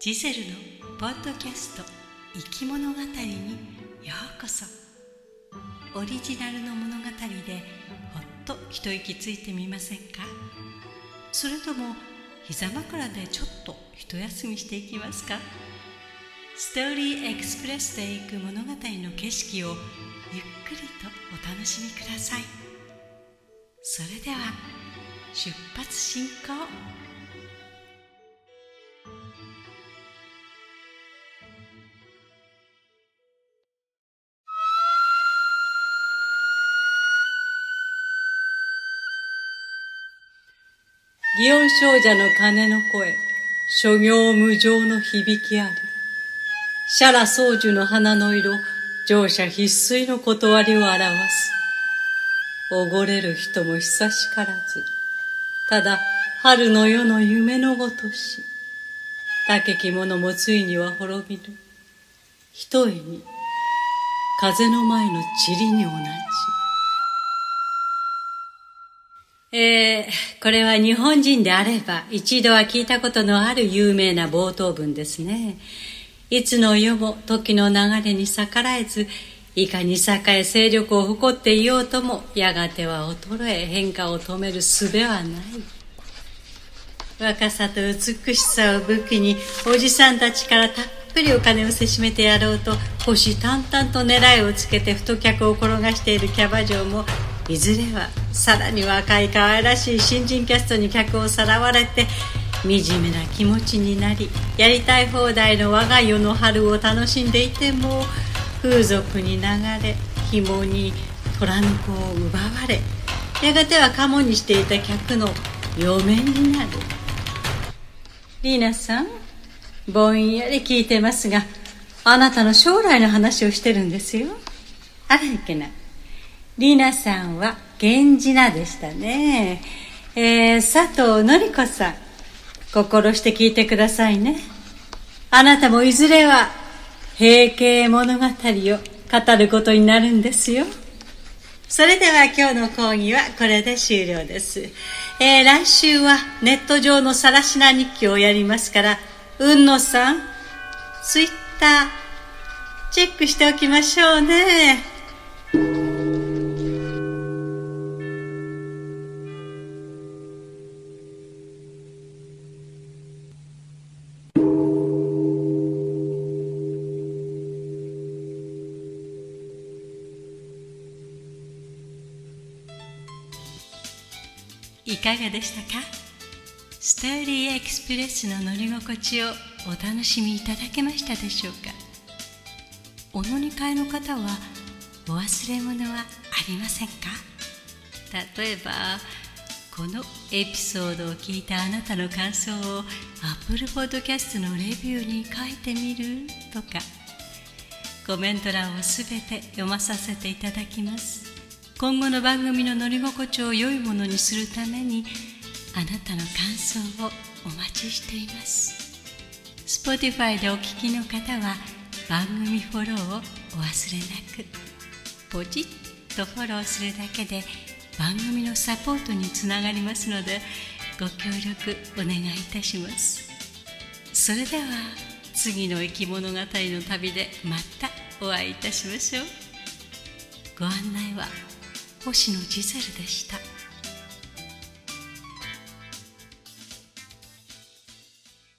ジゼルのポッドキャスト「生き物語」にようこそ。オリジナルの物語でほっと一息ついてみませんか？それとも膝枕でちょっと一休みしていきますか？ストーリーエクスプレスで行く物語の景色をゆっくりとお楽しみください。それでは出発進行。祇園少女の鐘の声、諸行無常の響きあり。シャラ宗樹の花の色、乗車必須の断りを表す。おごれる人も久しからず。ただ、春の夜の夢のごとし。竹き者もついには滅びる。ひとえに、風の前の塵に同じ。えー、これは日本人であれば一度は聞いたことのある有名な冒頭文ですね。いつの世も時の流れに逆らえず、いかに栄え勢力を誇っていようとも、やがては衰え変化を止める術はない。若さと美しさを武器に、おじさんたちからたっぷりお金をせしめてやろうと、腰淡々と狙いをつけて太客を転がしているキャバ嬢も、いずれはさらに若い可愛らしい新人キャストに客をさらわれて惨めな気持ちになりやりたい放題の我が世の春を楽しんでいても風俗に流れ紐に虎の子を奪われやがてはカモにしていた客の嫁になる。リーナさんぼんやり聞いてますがあなたの将来の話をしてるんですよ。あらいけない。リナさんは源氏名でしたね。えー、佐藤紀子さん、心して聞いてくださいね。あなたもいずれは平家物語を語ることになるんですよ。それでは今日の講義はこれで終了です。えー、来週はネット上のさらしな日記をやりますから、うんのさん、ツイッター、チェックしておきましょうね。いかがでしたか？ストーリーエクスプレスの乗り心地をお楽しみいただけましたでしょうか？お乗り換えの方はお忘れ物はありませんか？例えばこのエピソードを聞いたあなたの感想を Apple Podcast のレビューに書いてみる？とかコメント欄をすべて読まさせていただきます。今後の番組の乗り心地を良いものにするためにあなたの感想をお待ちしています。Spotify でお聞きの方は番組フォローをお忘れなく。ポチッとフォローするだけで番組のサポートにつながりますのでご協力お願いいたします。それでは次の生き物語の旅でまたお会いいたしましょう。ご案内は星野ジゼルでした。